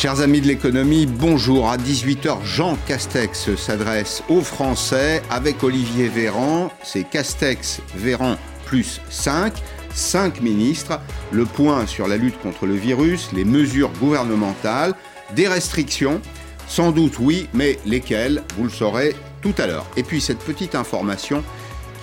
Chers amis de l'économie, bonjour. À 18h, Jean Castex s'adresse aux Français avec Olivier Véran. C'est Castex, Véran plus 5, 5 ministres. Le point sur la lutte contre le virus, les mesures gouvernementales, des restrictions. Sans doute oui, mais lesquelles Vous le saurez tout à l'heure. Et puis cette petite information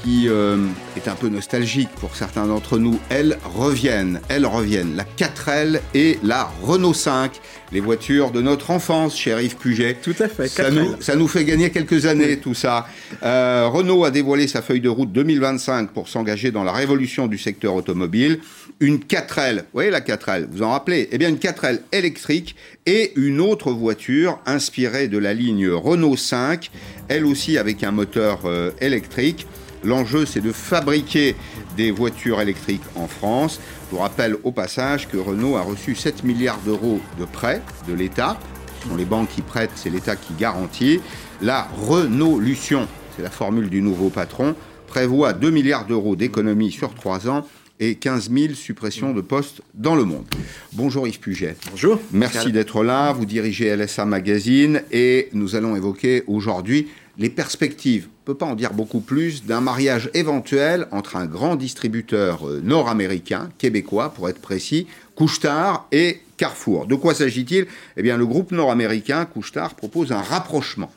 qui euh, est un peu nostalgique pour certains d'entre nous, elles reviennent, elles reviennent. La 4L et la Renault 5, les voitures de notre enfance, cher Yves Puget. Tout à fait, ça nous, ça nous, fait gagner quelques années, tout ça. Euh, Renault a dévoilé sa feuille de route 2025 pour s'engager dans la révolution du secteur automobile. Une 4L, vous voyez la 4L, vous en rappelez? Eh bien, une 4L électrique et une autre voiture inspirée de la ligne Renault 5, elle aussi avec un moteur euh, électrique. L'enjeu, c'est de fabriquer des voitures électriques en France. Je vous rappelle au passage que Renault a reçu 7 milliards d'euros de prêts de l'État. Ce les banques qui prêtent, c'est l'État qui garantit. La Renault-Lution, c'est la formule du nouveau patron, prévoit 2 milliards d'euros d'économies sur 3 ans et 15 000 suppressions de postes dans le monde. Bonjour Yves Puget. Bonjour. Merci d'être là. Vous dirigez LSA Magazine et nous allons évoquer aujourd'hui les perspectives, on ne peut pas en dire beaucoup plus, d'un mariage éventuel entre un grand distributeur euh, nord-américain, québécois pour être précis, Couchetard et Carrefour. De quoi s'agit-il? Eh bien, le groupe nord-américain, Couchetard, propose un rapprochement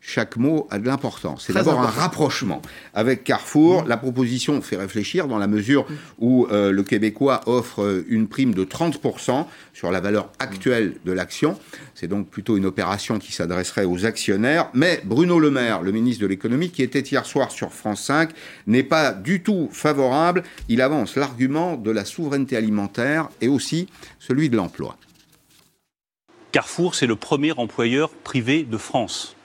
chaque mot a de l'importance. C'est d'abord un rapprochement avec Carrefour. La proposition fait réfléchir dans la mesure où euh, le Québécois offre euh, une prime de 30% sur la valeur actuelle de l'action. C'est donc plutôt une opération qui s'adresserait aux actionnaires. Mais Bruno Le Maire, le ministre de l'économie, qui était hier soir sur France 5, n'est pas du tout favorable. Il avance l'argument de la souveraineté alimentaire et aussi celui de l'emploi. Carrefour, c'est le premier employeur privé de France.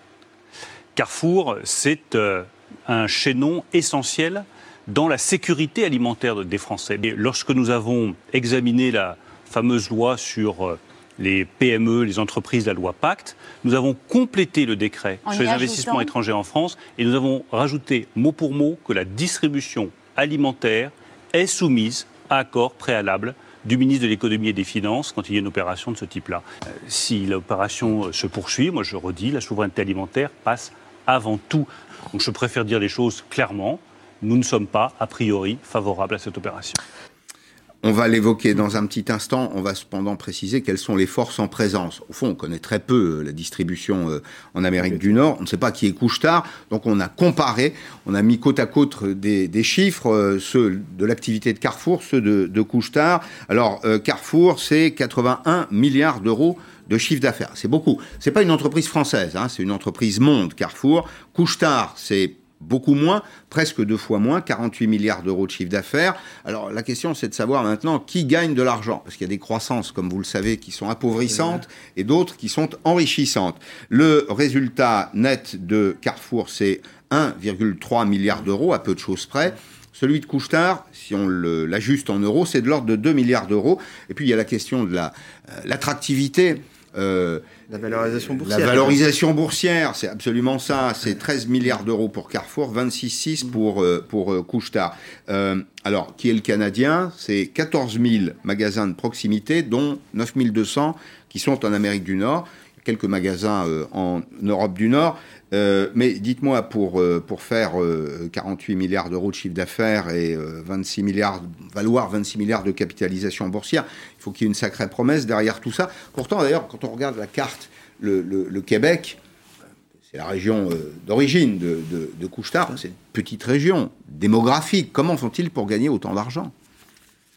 Carrefour, c'est euh, un chaînon essentiel dans la sécurité alimentaire des Français. Et lorsque nous avons examiné la fameuse loi sur euh, les PME, les entreprises, la loi Pacte, nous avons complété le décret sur les investissements étrangers en France et nous avons rajouté mot pour mot que la distribution alimentaire est soumise à accord préalable du ministre de l'économie et des finances quand il y a une opération de ce type-là. Euh, si l'opération se poursuit, moi je redis, la souveraineté alimentaire passe avant tout. Donc je préfère dire les choses clairement. Nous ne sommes pas, a priori, favorables à cette opération. On va l'évoquer dans un petit instant. On va cependant préciser quelles sont les forces en présence. Au fond, on connaît très peu euh, la distribution euh, en Amérique du Nord. On ne sait pas qui est couche-tard. Donc, on a comparé, on a mis côte à côte des, chiffres, euh, ceux de l'activité de Carrefour, ceux de, de couche-tard. Alors, Carrefour, c'est 81 milliards d'euros de chiffre d'affaires. C'est beaucoup. C'est pas une entreprise française, hein, c'est une entreprise monde, Carrefour. Couche-tard, c'est beaucoup moins, presque deux fois moins, 48 milliards d'euros de chiffre d'affaires. Alors la question c'est de savoir maintenant qui gagne de l'argent, parce qu'il y a des croissances, comme vous le savez, qui sont appauvrissantes et d'autres qui sont enrichissantes. Le résultat net de Carrefour, c'est 1,3 milliard d'euros, à peu de choses près. Celui de Couchetard, si on l'ajuste en euros, c'est de l'ordre de 2 milliards d'euros. Et puis il y a la question de euh, l'attractivité. Euh, la valorisation boursière. La valorisation boursière, c'est absolument ça. C'est 13 milliards d'euros pour Carrefour, 26,6 pour, euh, pour euh, euh, alors, qui est le Canadien? C'est 14 000 magasins de proximité, dont 9 200 qui sont en Amérique du Nord quelques magasins en Europe du Nord. Euh, mais dites-moi, pour, euh, pour faire 48 euh, milliards d'euros de chiffre d'affaires et 26 milliards, valoir 26 milliards de capitalisation boursière, il faut qu'il y ait une sacrée promesse derrière tout ça. Pourtant, d'ailleurs, quand on regarde la carte, le, Québec, c'est la région d'origine de, de, de c'est une petite région démographique. Comment font-ils pour gagner autant d'argent?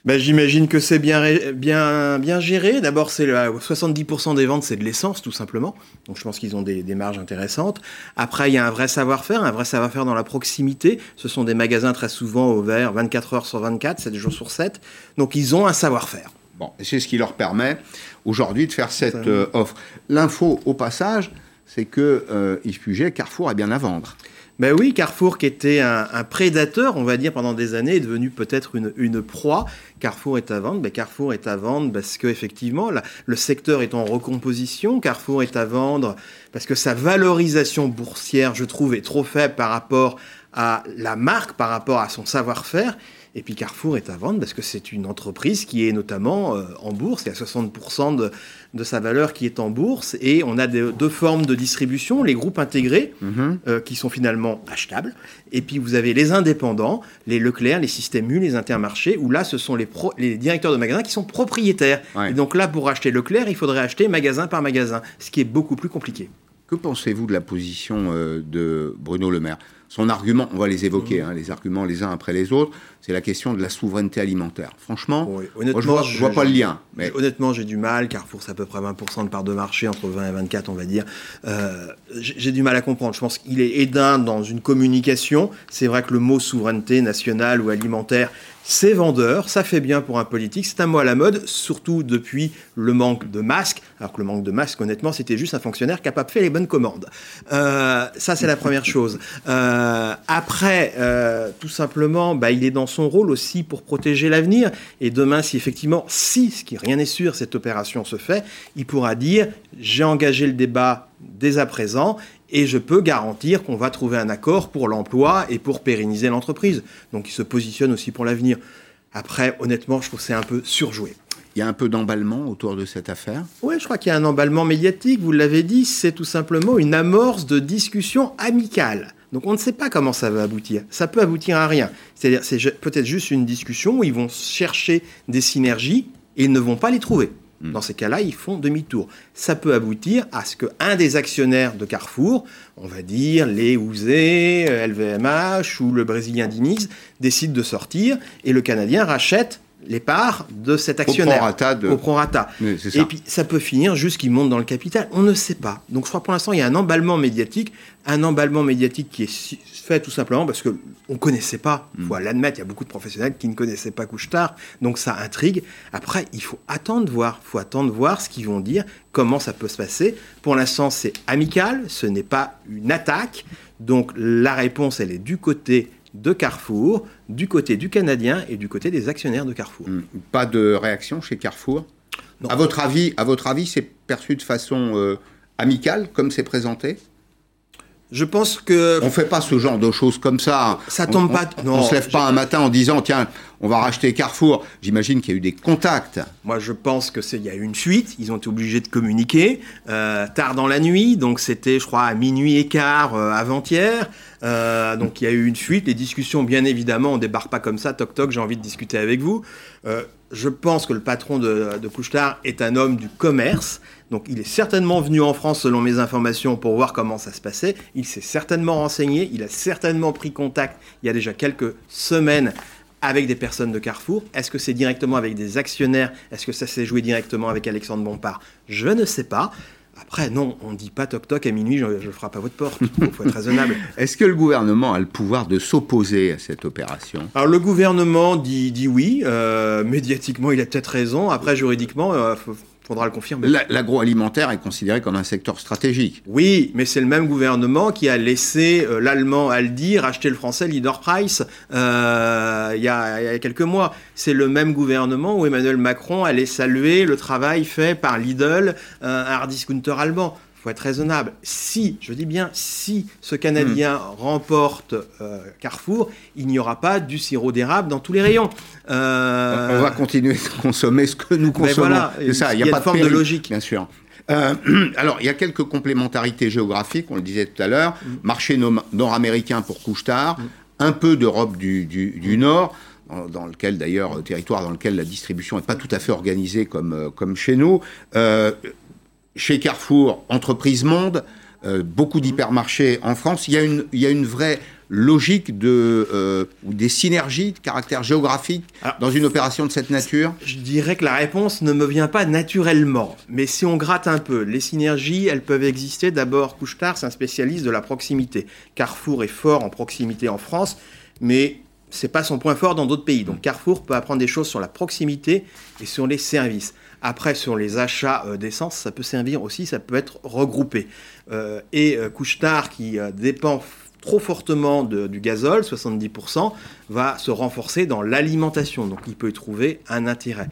Ben, J'imagine que c'est bien, bien, bien géré. D'abord, c'est 70% des ventes, c'est de l'essence, tout simplement. Donc, je pense qu'ils ont des, des, marges intéressantes. Après, il y a un vrai savoir-faire, un vrai savoir-faire dans la proximité. Ce sont des magasins très souvent ouverts 24 heures sur 24, 7 jours sur 7. Donc, ils ont un savoir-faire. Bon, c'est ce qui leur permet aujourd'hui de faire cette euh, offre. L'info, au passage, c'est que euh, Yves Puget, Carrefour a bien à vendre. Ben oui, Carrefour, qui était un, prédateur, on va dire, pendant des années, est devenu peut-être une, proie. Carrefour est à vendre. Ben Carrefour est à vendre parce qu'effectivement, le secteur est en recomposition. Carrefour est à vendre parce que sa valorisation boursière, je trouve, est trop faible par rapport à la marque, par rapport à son savoir-faire. Et puis Carrefour est à vendre parce que c'est une entreprise qui est notamment euh, en bourse. Il y a 60% de, de, sa valeur qui est en bourse. Et on a deux formes de distribution, les groupes intégrés, mhm. euh, qui sont finalement achetables. Et puis vous avez les indépendants, les Leclerc, les systèmes U, les intermarchés, où là, ce sont les, les directeurs de magasins qui sont propriétaires. Et donc là, pour acheter Leclerc, il faudrait acheter magasin par magasin, ce qui est beaucoup plus compliqué. Que pensez-vous de la position euh, de Bruno Le Maire? Son argument, on va les évoquer, mmh. hein, les arguments les uns après les autres, c'est la question de la souveraineté alimentaire. Franchement, honnêtement, je vois, vois pas le lien. Mais... Honnêtement, j'ai du mal, car pour c'est à peu près 20% de part de marché, entre 20 et 24, on va dire. Euh, j'ai du mal à comprendre. Je pense qu'il est aidant dans une communication. C'est vrai que le mot souveraineté nationale ou alimentaire c'est vendeur, ça fait bien pour un politique, c'est un mot à la mode, surtout depuis le manque de masques, alors que le manque de masques, honnêtement, c'était juste un fonctionnaire qui n'a pas fait les bonnes commandes. Euh, ça, c'est la première chose. Euh, après, tout simplement, bah, il est dans son rôle aussi pour protéger l'avenir, et demain, si effectivement, si, ce qui rien n'est sûr, cette opération se fait, il pourra dire, j'ai engagé le débat dès à présent, et je peux garantir qu'on va trouver un accord pour l'emploi et pour pérenniser l'entreprise. Donc il se positionne aussi pour l'avenir. Après, honnêtement, je trouve que c'est un peu surjoué. Il y a un peu d'emballement autour de cette affaire? Oui, je crois qu'il y a un emballement médiatique. Vous l'avez dit, c'est tout simplement une amorce de discussion amicale. Donc on ne sait pas comment ça va aboutir. Ça peut aboutir à rien. C'est-à-dire, c'est peut-être juste une discussion où ils vont chercher des synergies et ne vont pas les trouver. Hmm. Dans ces cas-là, ils font demi-tour. Ça peut aboutir à ce qu'un des actionnaires de Carrefour, on va dire les Ouzé, LVMH ou le Brésilien Diniz, décide de sortir et le Canadien rachète les parts de cet actionnaire. Au prorata. Et puis ça peut finir juste qu'il monte dans le capital. On ne sait pas. Donc je crois pour l'instant il y a un emballement médiatique, un emballement médiatique qui est fait tout simplement parce que on connaissait pas. Il faut mm. l'admettre. Il y a beaucoup de professionnels qui ne connaissaient pas Couche-Tard, donc ça intrigue. Après il faut attendre voir. Il faut attendre voir ce qu'ils vont dire, comment ça peut se passer. Pour l'instant c'est amical, ce n'est pas une attaque. Donc la réponse elle est du côté de Carrefour, du côté du Canadien et du côté des actionnaires de Carrefour. Hmm. Pas de réaction chez Carrefour? Non. À votre avis, à votre avis, c'est perçu de façon euh, amicale, comme c'est présenté? Je pense que. On fait pas ce genre de choses comme ça. Ça tombe pas. On, non, on se lève pas un matin en disant tiens, on va racheter Carrefour. J'imagine qu'il y a eu des contacts. Moi, je pense que c'est il y a eu une fuite. Ils ont été obligés de communiquer euh, tard dans la nuit. Donc c'était, je crois, à minuit et quart euh, avant-hier. Euh, donc il y a eu une fuite. Les discussions, bien évidemment, on débarque pas comme ça. Toc toc, j'ai envie de discuter avec vous. je pense que le patron de, de Couchetard est un homme du commerce. Donc il est certainement venu en France, selon mes informations, pour voir comment ça se passait. Il s'est certainement renseigné, il a certainement pris contact il y a déjà quelques semaines avec des personnes de Carrefour. Est-ce que c'est directement avec des actionnaires? Est-ce que ça s'est joué directement avec Alexandre Bompard? Je ne sais pas. Après, non, on ne dit pas toc toc à minuit, je, je frappe à votre porte. Il faut être raisonnable. Est-ce que le gouvernement a le pouvoir de s'opposer à cette opération? Alors le gouvernement dit, dit oui. Euh, médiatiquement, il a peut-être raison. Après, juridiquement, il euh, faut, faudra le confirmer. L'agroalimentaire est considéré comme un secteur stratégique. Oui, mais c'est le même gouvernement qui a laissé euh, l'allemand Aldi racheter le français Leader Price euh, il, y a, quelques mois. C'est le même gouvernement où Emmanuel Macron allait saluer le travail fait par Lidl, un hard discounter allemand être raisonnable. Si, je dis bien si, ce Canadien hmm. remporte euh, Carrefour, il n'y aura pas du sirop d'érable dans tous les rayons. Euh, on va continuer de consommer ce que nous consommons. Voilà, c'est ça, il y a, pas de forme de, logique. Bien sûr. Euh, alors, il y a quelques complémentarités géographiques, on le disait tout à l'heure. Hmm. Marché nord-américain pour Couchetard, hmm. un peu d'Europe du, Nord dans, lequel d'ailleurs, territoire dans lequel la distribution n'est pas tout à fait organisée comme, comme chez nous chez Carrefour, entreprise monde, euh, beaucoup d'hypermarchés en France. Il y, a une, il y a une vraie logique de, euh, ou des synergies de caractère géographique dans une opération de cette nature? Je dirais que la réponse ne me vient pas naturellement. Mais si on gratte un peu, les synergies, elles peuvent exister. D'abord, Couchetard, c'est un spécialiste de la proximité. Carrefour est fort en proximité en France, mais c'est pas son point fort dans d'autres pays. Donc Carrefour peut apprendre des choses sur la proximité et sur les services. Après, sur les achats euh, d'essence, ça peut servir aussi, ça peut être regroupé. Euh, et euh, Couchetard, qui dépend trop fortement du gazole, 70%, va se renforcer dans l'alimentation. Donc il peut y trouver un intérêt.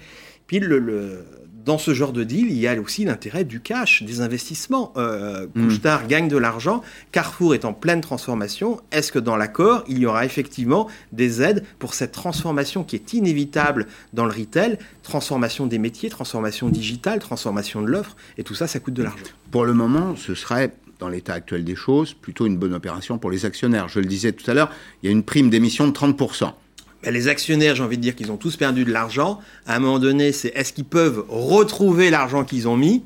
Puis le, dans ce genre de deal, il y a aussi l'intérêt du cash, des investissements. Euh, Couchetard gagne de l'argent, Carrefour est en pleine transformation. Est-ce que dans l'accord, il y aura effectivement des aides pour cette transformation qui est inévitable dans le retail, transformation des métiers, transformation digitale, transformation de l'offre, et tout ça, ça coûte de l'argent Pour le moment, ce serait dans l'état actuel des choses, plutôt une bonne opération pour les actionnaires. Je le disais tout à l'heure, il y a une prime d'émission de 30% les actionnaires, j'ai envie de dire qu'ils ont tous perdu de l'argent. À un moment donné, c'est est-ce qu'ils peuvent retrouver l'argent qu'ils ont mis?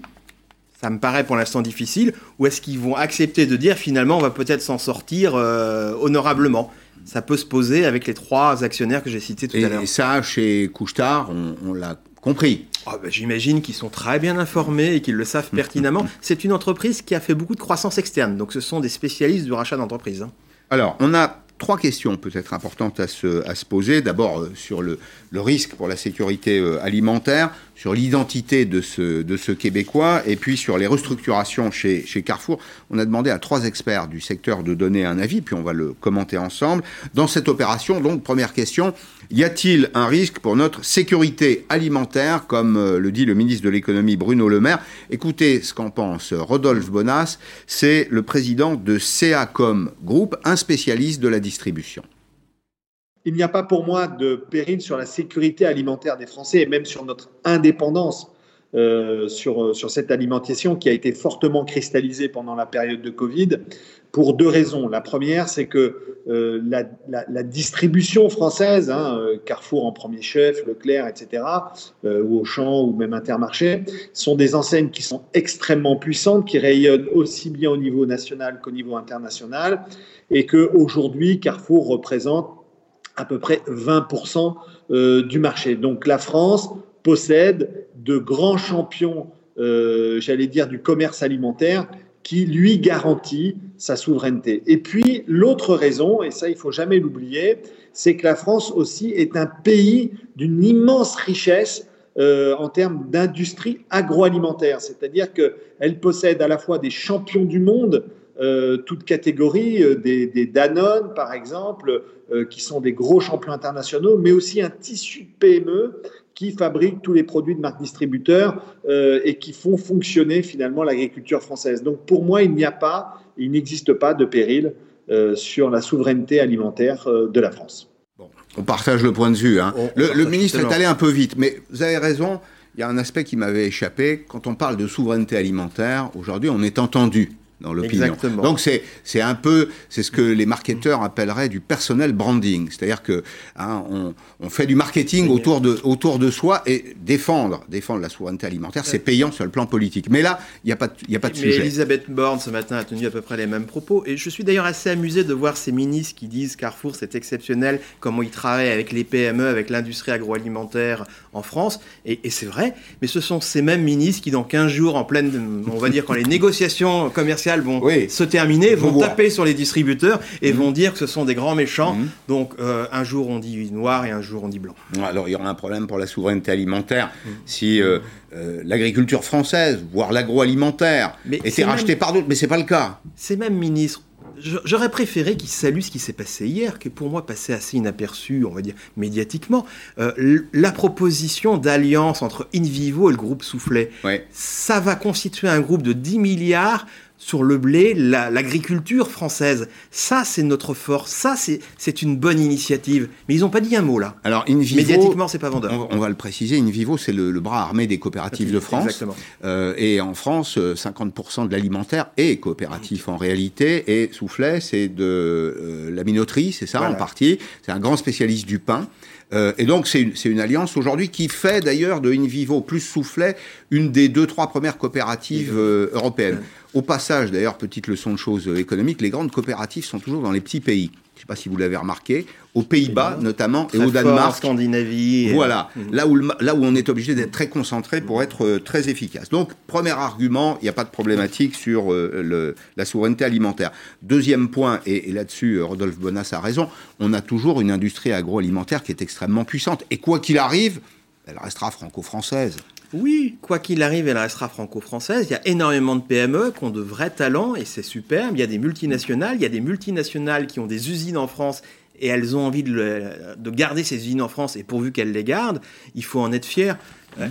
Ça me paraît pour l'instant difficile. Ou est-ce qu'ils vont accepter de dire finalement on va peut-être s'en sortir euh, honorablement? Ça peut se poser avec les trois actionnaires que j'ai cités tout à l'heure. Et ça, chez Couchetard, on, l'a compris. Oh, ben, j'imagine qu'ils sont très bien informés et qu'ils le savent pertinemment. C'est une entreprise qui a fait beaucoup de croissance externe. Donc ce sont des spécialistes du rachat d'entreprise. Hein. Alors, on a trois questions peut-être importantes à se, poser. D'abord euh, sur le, risque pour la sécurité euh, alimentaire, sur l'identité de ce, de ce Québécois, et puis sur les restructurations chez, chez Carrefour. On a demandé à trois experts du secteur de donner un avis, puis on va le commenter ensemble. Dans cette opération, donc, première question, y a-t-il un risque pour notre sécurité alimentaire, comme euh, le dit le ministre de l'économie Bruno Le Maire? Écoutez ce qu'en pense Rodolphe Bonas, c'est le président de CACOM Group, un spécialiste de la distribution. Il n'y a pas pour moi de péril sur la sécurité alimentaire des Français et même sur notre indépendance euh, euh, sur cette alimentation qui a été fortement cristallisée pendant la période de Covid pour deux raisons. La première, c'est que euh, la, distribution française, hein, Carrefour en premier chef, Leclerc, etc., ou Auchan ou même Intermarché, sont des enseignes qui sont extrêmement puissantes, qui rayonnent aussi bien au niveau national qu'au niveau international, et qu'aujourd'hui, Carrefour représente à peu près 20% du marché. Donc la France possède de grands champions, euh, j'allais dire, du commerce alimentaire qui lui garantit sa souveraineté. Et puis l'autre raison, et ça il faut jamais l'oublier, c'est que la France aussi est un pays d'une immense richesse euh, en termes d'industrie agroalimentaire, c'est-à-dire qu'elle possède à la fois des champions du monde, euh, toutes catégories, des, des, Danone par exemple, qui sont des gros champions internationaux, mais aussi un tissu de PME qui fabriquent tous les produits de marque distributeur euh, et qui font fonctionner finalement l'agriculture française. Donc pour moi, il n'y a pas, il n'existe pas de péril euh, sur la souveraineté alimentaire euh, de la France. Bon, on partage le point de vue. Hein. le, ministre est allé un peu vite, mais vous avez raison. Il y a un aspect qui m'avait échappé. Quand on parle de souveraineté alimentaire, aujourd'hui, on est entendu dans l'opinion. Donc c'est c'est un peu c'est ce que les marketeurs appelleraient du personnel branding, c'est-à-dire que hein, on, on, fait du marketing autour de autour de soi et défendre défendre la souveraineté alimentaire, c'est payant sur le plan politique. Mais là, il y a pas y a pas de Mais sujet. Elisabeth Borne ce matin a tenu à peu près les mêmes propos et je suis d'ailleurs assez amusé de voir ces ministres qui disent Carrefour c'est exceptionnel comment ils travaillent avec les PME, avec l'industrie agroalimentaire en France et, et c'est vrai, mais ce sont ces mêmes ministres qui dans 15 jours en pleine on va dire quand les négociations commerciales vont se terminer, vont taper sur les distributeurs et vont mhm. dire que ce sont des grands méchants. Mhm. Donc euh, un jour on dit noir et un jour on dit blanc. Alors il y aura un problème pour la souveraineté alimentaire mhm. si euh, euh, l'agriculture française, voire l'agroalimentaire, était rachetée par d'autres, mais c'est pas le cas. Ces mêmes ministres J'aurais préféré qu'il salue ce qui s'est passé hier, qui pour moi passait assez inaperçu, on va dire, médiatiquement. la proposition d'alliance entre InVivo et le groupe Soufflet, ça va constituer un groupe de 10 milliards sur le blé, l'agriculture française. Ça, c'est notre force. Ça, c'est une bonne initiative. Mais ils n'ont pas dit un mot là. Alors, InVivo, médiatiquement, c'est pas vendeur. On, va le préciser. InVivo, c'est le, bras armé des coopératives de France. Exactement. Euh, et en France, 50% euh, de l'alimentaire est coopératif en réalité. Et Soufflet, c'est de euh, la minoterie, c'est ça en partie. C'est un grand spécialiste du pain. Euh, et donc, c'est une, une, alliance aujourd'hui qui fait d'ailleurs de InVivo plus Soufflet une des deux, trois premières coopératives euh, européennes. Au passage, d'ailleurs, petite leçon de choses économiques, les grandes coopératives sont toujours dans les petits pays. Je ne sais pas si vous l'avez remarqué, aux Pays-Bas notamment et au Danemark. Scandinavie. Voilà, mm. là, où là où on est obligé d'être très concentré pour être euh, très efficace. Donc, premier argument, il n'y a pas de problématique sur euh, le, la souveraineté alimentaire. Deuxième point, et, là-dessus, euh, Rodolphe Bonas a raison, on a toujours une industrie agroalimentaire qui est extrêmement puissante. Et quoi qu'il arrive, elle restera franco-française. Oui, quoi qu'il arrive, elle restera franco-française. Il y a énormément de PME qui ont de vrais talents et c'est superbe. Il y a des multinationales, il y a des multinationales qui ont des usines en France et elles ont envie de, de garder ces usines en France et pourvu qu'elles les gardent, il faut en être fier.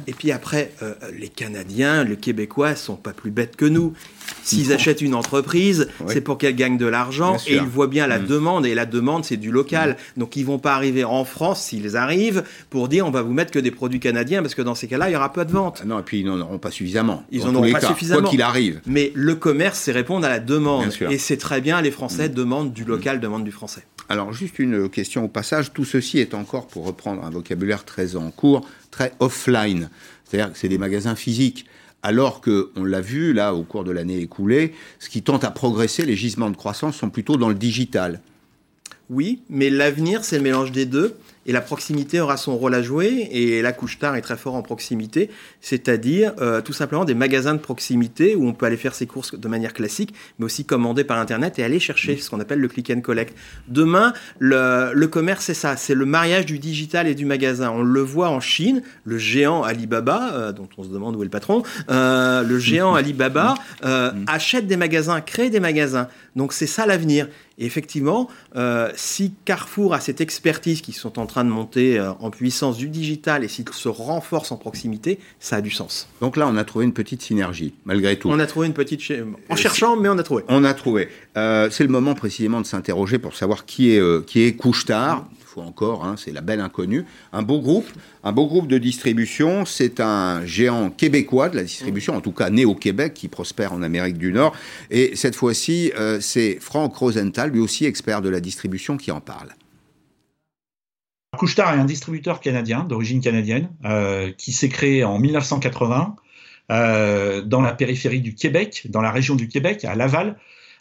Et puis après, les Canadiens, les Québécois sont pas plus bêtes que nous. S'ils achètent une entreprise, c'est pour qu'elle gagne de l'argent et ils voient bien la mm. demande et la demande c'est du local. Mm. Donc ils vont pas arriver en France s'ils arrivent pour dire on va vous mettre que des produits canadiens parce que dans ces cas-là il y aura pas de vente. Ah non et puis ils n'en auront pas suffisamment. Ils n'en auront pas suffisamment. Quoi qu'il arrive. Mais le commerce c'est répondre à la demande et c'est très bien les Français mm. demandent du local, demandent du français. Alors juste une question au passage, tout ceci est encore pour reprendre un vocabulaire très en cours, très offline. C'est-à-dire que c'est des magasins physiques alors que, on l'a vu là au cours de l'année écoulée, ce qui tente à progresser, les gisements de croissance sont plutôt dans le digital. Oui, mais l'avenir, c'est le mélange des deux. Et la proximité aura son rôle à jouer. Et la couche tard est très fort en proximité, c'est-à-dire euh, tout simplement des magasins de proximité où on peut aller faire ses courses de manière classique, mais aussi commander par Internet et aller chercher ce qu'on appelle le click and collect. Demain, le, commerce, c'est ça, c'est le mariage du digital et du magasin. On le voit en Chine, le géant Alibaba, euh, dont on se demande où est le patron, euh, le géant Alibaba achète des magasins, crée des magasins. Donc c'est ça l'avenir. Et effectivement, euh, si Carrefour a cette expertise qui sont en train de monter euh, en puissance du digital et s'il se renforce en proximité, ça a du sens. Donc là, on a trouvé une petite synergie, malgré tout. On a trouvé une petite... En cherchant, mais on a trouvé. On a trouvé. Euh, c'est le moment précisément de s'interroger pour savoir qui est, qui est Couche-Tard encore, hein, c'est la belle inconnue. Un beau groupe, un beau groupe de distribution. C'est un géant québécois de la distribution, en tout cas né au Québec, qui prospère en Amérique du Nord. Et cette fois-ci, euh, c'est Franck Rosenthal, lui aussi expert de la distribution, qui en parle. Couchetard est un distributeur canadien, d'origine canadienne, euh, qui s'est créé en 1980 euh, dans la périphérie du Québec, dans la région du Québec, à Laval,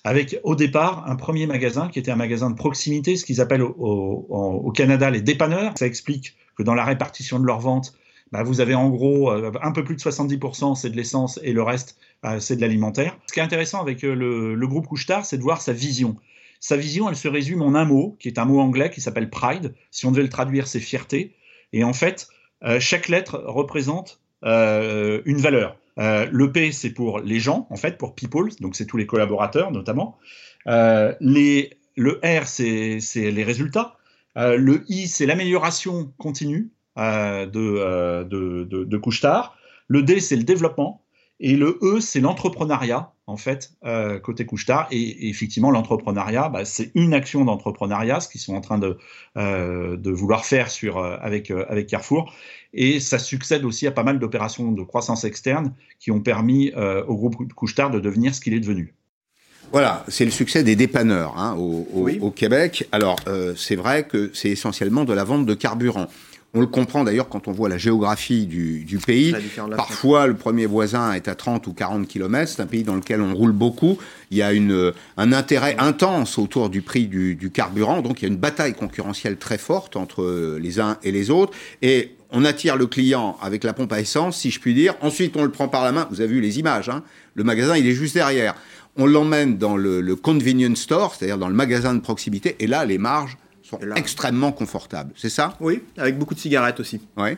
avec au départ un premier magasin qui était un magasin de proximité, ce qu'ils appellent au, Canada les dépanneurs. Ça explique que dans la répartition de leurs ventes, bah, vous avez en gros euh, un peu plus de 70% c'est de l'essence et le reste bah, c'est de l'alimentaire. Ce qui est intéressant avec euh, le, groupe Couchetard, c'est de voir sa vision. Sa vision, elle se résume en un mot, qui est un mot anglais qui s'appelle pride. Si on devait le traduire, c'est fierté. Et en fait, euh, chaque lettre représente une valeur. Euh, le P, c'est pour les gens, en fait, pour people, donc c'est tous les collaborateurs notamment. Euh, le R, c'est les résultats. Euh, le I, c'est l'amélioration continue de, de, de, de Le D, c'est le développement. Et le E, c'est l'entrepreneuriat, en fait, euh, côté Couchetard. Et, et effectivement, l'entrepreneuriat, bah, c'est une action d'entrepreneuriat, ce qu'ils sont en train de, euh, de vouloir faire sur, euh, avec, avec Carrefour. Et ça succède aussi à pas mal d'opérations de croissance externe qui ont permis au groupe Couchetard de devenir ce qu'il est devenu. Voilà, c'est le succès des dépanneurs hein, au, au, au, Québec. Alors, c'est vrai que c'est essentiellement de la vente de carburant. On le comprend d'ailleurs quand on voit la géographie du, pays. Parfois, le premier voisin est à 30 ou 40 km. C'est un pays dans lequel on roule beaucoup. Il y a une, un intérêt intense autour du prix du, carburant. Donc, il y a une bataille concurrentielle très forte entre les uns et les autres. Et on attire le client avec la pompe à essence, si je puis dire. Ensuite, on le prend par la main. Vous avez vu les images. Hein le magasin, il est juste derrière. On l'emmène dans le, le convenience store, c'est-à-dire dans le magasin de proximité. Et là, les marges sont extrêmement confortables. C'est ça? Oui, avec beaucoup de cigarettes aussi. Oui.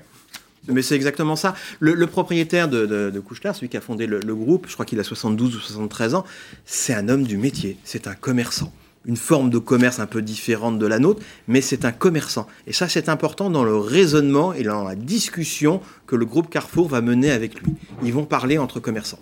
Mais c'est exactement ça. Le, propriétaire de, de, de celui qui a fondé le, groupe, je crois qu'il a 72 ou 73 ans, c'est un homme du métier, c'est un commerçant. Une forme de commerce un peu différente de la nôtre, mais c'est un commerçant. Et ça, c'est important dans le raisonnement et dans la discussion que le groupe Carrefour va mener avec lui. Ils vont parler entre commerçants.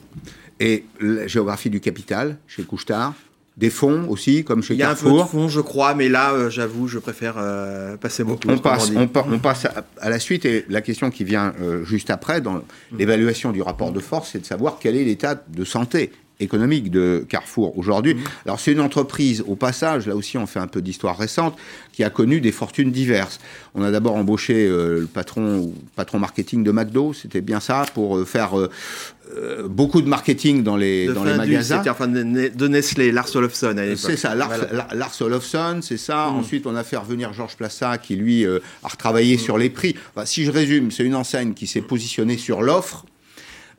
Et la géographie du capital chez Couchetard? Des fonds aussi, comme chez Carrefour. Il y a un peu de fonds, je crois, mais là, euh, j'avoue, je préfère euh, passer mon tour. On passe, on, passe à, la suite, et la question qui vient euh, juste après, dans l'évaluation du rapport de force, c'est de savoir quel est l'état de santé économique de Carrefour aujourd'hui. Mmh. Alors c'est une entreprise, au passage, là aussi on fait un peu d'histoire récente, qui a connu des fortunes diverses. On a d'abord embauché le patron, patron marketing de McDo, c'était bien ça, pour faire euh, beaucoup de marketing dans les, dans les magasins. C'était enfin de Nestlé, Lars Olofsson C'est ça, Lars, Lars Olofsson, c'est ça. Mm. Ensuite, on a fait revenir Georges Plassa qui, lui, euh, a retravaillé mm. sur les prix. si je résume, c'est une enseigne qui s'est positionnée sur l'offre,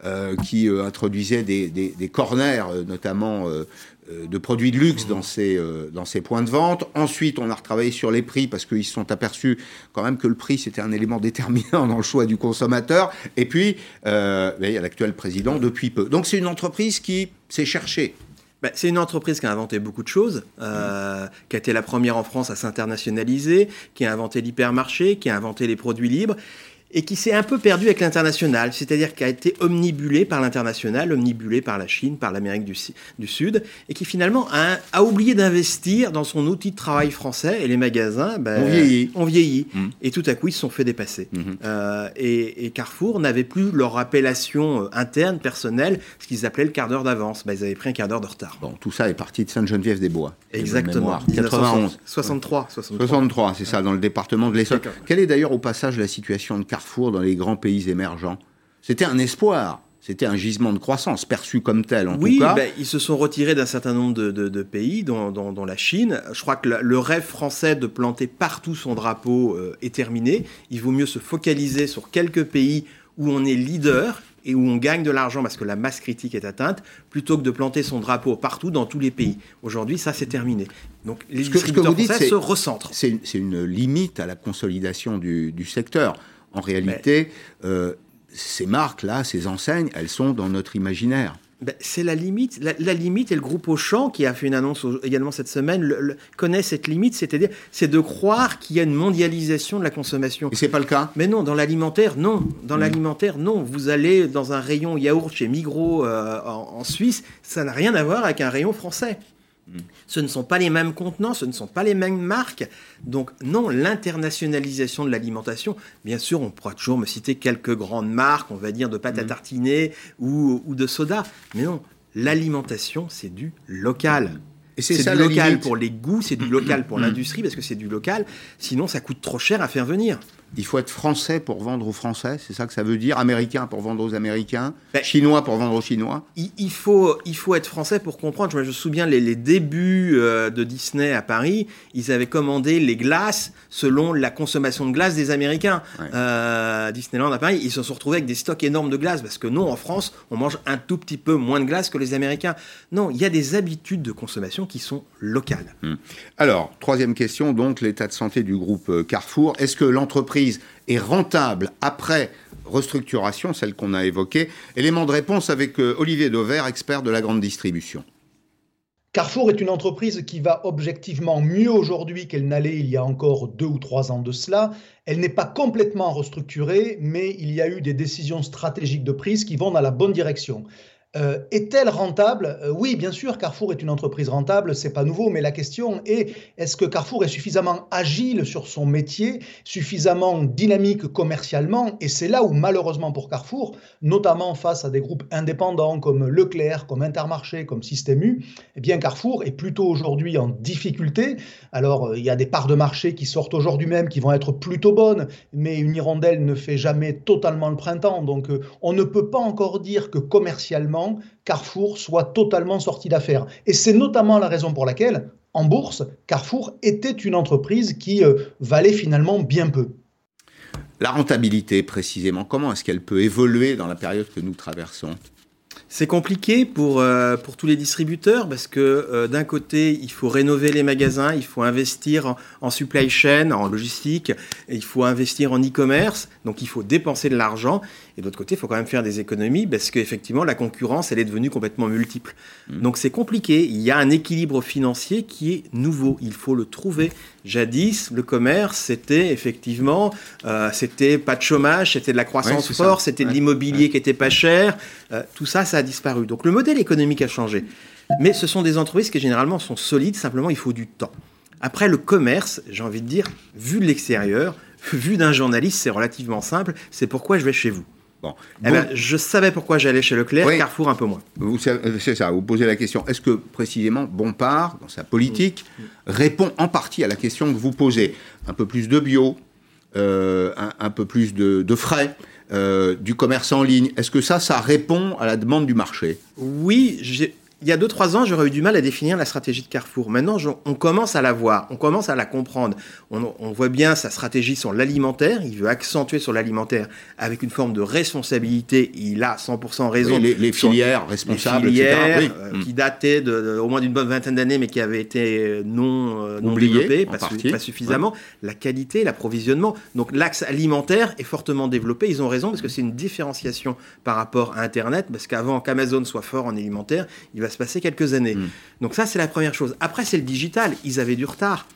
euh, qui introduisait des, des, des corners, notamment euh, de produits de luxe dans ces, euh, dans ces points de vente. Ensuite, on a retravaillé sur les prix parce qu'ils se sont aperçus quand même que le prix, c'était un élément déterminant dans le choix du consommateur. Et puis, euh, il y a l'actuel président depuis peu. Donc, c'est une entreprise qui s'est cherchée. Ben, c'est une entreprise qui a inventé beaucoup de choses, euh, qui a été la première en France à s'internationaliser, qui a inventé l'hypermarché, qui a inventé les produits libres. Et qui s'est un peu perdu avec l'international, c'est-à-dire qui a été omnibulé par l'international, omnibulé par la Chine, par l'Amérique du, du, Sud, et qui finalement a, a oublié d'investir dans son outil de travail français, et les magasins ben, ont vieilli. Ont vieilli. Mmh. Et tout à coup, ils se sont fait dépasser. Mmh. Euh, et, et, Carrefour n'avait plus leur appellation euh, interne, personnelle, ce qu'ils appelaient le quart d'heure d'avance. Ben, ils avaient pris un quart d'heure de retard. Bon, tout ça est parti de Sainte-Geneviève-des-Bois. Exactement. 91. 63. 63, 63 c'est ça, dans le département de l'Essonne. Quelle est d'ailleurs au passage la situation de Carrefour dans les grands pays émergents C'était un espoir. C'était un gisement de croissance, perçu comme tel en oui, tout cas. Ben, ils se sont retirés d'un certain nombre de, de, de pays, dont, dont, dont, la Chine. Je crois que le, rêve français de planter partout son drapeau euh, est terminé. Il vaut mieux se focaliser sur quelques pays où on est leader et où on gagne de l'argent parce que la masse critique est atteinte, plutôt que de planter son drapeau partout dans tous les pays. Aujourd'hui, ça, c'est terminé. Donc, les distributeurs dites, français se recentrent. C'est une, une, limite à la consolidation du, du secteur. En réalité, Mais... euh, ces marques-là, ces enseignes, elles sont dans notre imaginaire. Ben, c'est la limite. La, la, limite, et le groupe Auchan, qui a fait une annonce également cette semaine, le, le, connaît cette limite, c'est-à-dire c'est de croire qu'il y a une mondialisation de la consommation. Et c'est pas le cas Mais non, dans l'alimentaire, non. Dans mmh. l'alimentaire, non. Vous allez dans un rayon yaourt chez Migros euh, en, en, Suisse, ça n'a rien à voir avec un rayon français. Ce ne sont pas les mêmes contenants, ce ne sont pas les mêmes marques. Donc non, l'internationalisation de l'alimentation, bien sûr, on pourra toujours me citer quelques grandes marques, on va dire de pâte à tartiner ou, ou de soda, mais non, l'alimentation, c'est du local. Et c'est du local limite. pour les goûts, c'est du local pour l'industrie, parce que c'est du local, sinon ça coûte trop cher à faire venir. Il faut être français pour vendre aux Français, c'est ça que ça veut dire Américain pour vendre aux Américains ben, Chinois pour vendre aux Chinois? il, il, faut, il faut être français pour comprendre. Je me souviens les, les débuts euh, de Disney à Paris, ils avaient commandé les glaces selon la consommation de glace des Américains. Ouais. Euh, Disneyland à Paris, ils se sont retrouvés avec des stocks énormes de glace, parce que non, en France, on mange un tout petit peu moins de glace que les Américains. Non, il y a des habitudes de consommation qui sont locales. Hum. Alors, troisième question, donc l'état de santé du groupe euh, Carrefour. Est-ce que l'entreprise est rentable après restructuration, celle qu'on a évoquée. Élément de réponse avec euh, Olivier Dauvert, expert de la grande distribution. Carrefour est une entreprise qui va objectivement mieux aujourd'hui qu'elle n'allait il y a encore deux ou trois ans de cela. Elle n'est pas complètement restructurée, mais il y a eu des décisions stratégiques de prise qui vont dans la bonne direction. Euh, est-elle rentable? Euh, Oui, bien sûr, Carrefour est une entreprise rentable, c'est pas nouveau, mais la question est est-ce que Carrefour est suffisamment agile sur son métier, suffisamment dynamique commercialement? Et c'est là où, malheureusement pour Carrefour, notamment face à des groupes indépendants comme Leclerc, comme Intermarché, comme Système U, eh bien Carrefour est plutôt aujourd'hui en difficulté. Alors, euh, il y a des parts de marché qui sortent aujourd'hui même qui vont être plutôt bonnes, mais une hirondelle ne fait jamais totalement le printemps, donc on ne peut pas encore dire que commercialement Carrefour soit totalement sorti d'affaires. Et c'est notamment la raison pour laquelle, en bourse, Carrefour était une entreprise qui euh, valait finalement bien peu. La rentabilité, précisément, comment est-ce qu'elle peut évoluer dans la période que nous traversons? C'est compliqué pour, euh, pour tous les distributeurs parce que euh, d'un côté, il faut rénover les magasins, il faut investir en, en supply chain, en logistique, il faut investir en e-commerce, donc il faut dépenser de l'argent. Et d'autre côté, il faut quand même faire des économies parce qu'effectivement, la concurrence, elle est devenue complètement multiple. Mmh. Donc c'est compliqué. Il y a un équilibre financier qui est nouveau. Il faut le trouver. Jadis, le commerce, c'était effectivement, euh, c'était pas de chômage, c'était de la croissance forte, c'était ouais. de l'immobilier ouais. qui était pas cher. Euh, tout ça, ça a disparu. Donc le modèle économique a changé. Mais ce sont des entreprises qui généralement sont solides, simplement il faut du temps. Après, le commerce, j'ai envie de dire, vu de l'extérieur, vu d'un journaliste, c'est relativement simple. C'est pourquoi je vais chez vous. Bon. Eh ben, je savais pourquoi j'allais chez Leclerc, oui. Carrefour un peu moins. C'est ça, vous posez la question. Est-ce que précisément Bompard, dans sa politique, mmh. répond en partie à la question que vous posez? Un peu plus de bio, euh, un, un, peu plus de, de frais euh, du commerce en ligne. Est-ce que ça, ça répond à la demande du marché? Oui, j'ai il y a 2-3 ans, j'aurais eu du mal à définir la stratégie de Carrefour. Maintenant, je, on commence à la voir, on commence à la comprendre. On, on voit bien sa stratégie sur l'alimentaire. Il veut accentuer sur l'alimentaire avec une forme de responsabilité. Il a 100% raison. Oui, les, les, filières responsables, les filières, etc. Oui. Euh, qui dataient de, de, au moins d'une bonne vingtaine d'années, mais qui avaient été non, euh, non Oublié, développées, pas, su, pas, suffisamment. Ouais. La qualité, l'approvisionnement. Donc l'axe alimentaire est fortement développé. Ils ont raison parce que c'est une différenciation par rapport à Internet. Parce qu'avant qu'Amazon soit fort en alimentaire, il va se passer quelques années. Mmh. Donc ça, c'est la première chose. Après, c'est le digital. Ils avaient du retard.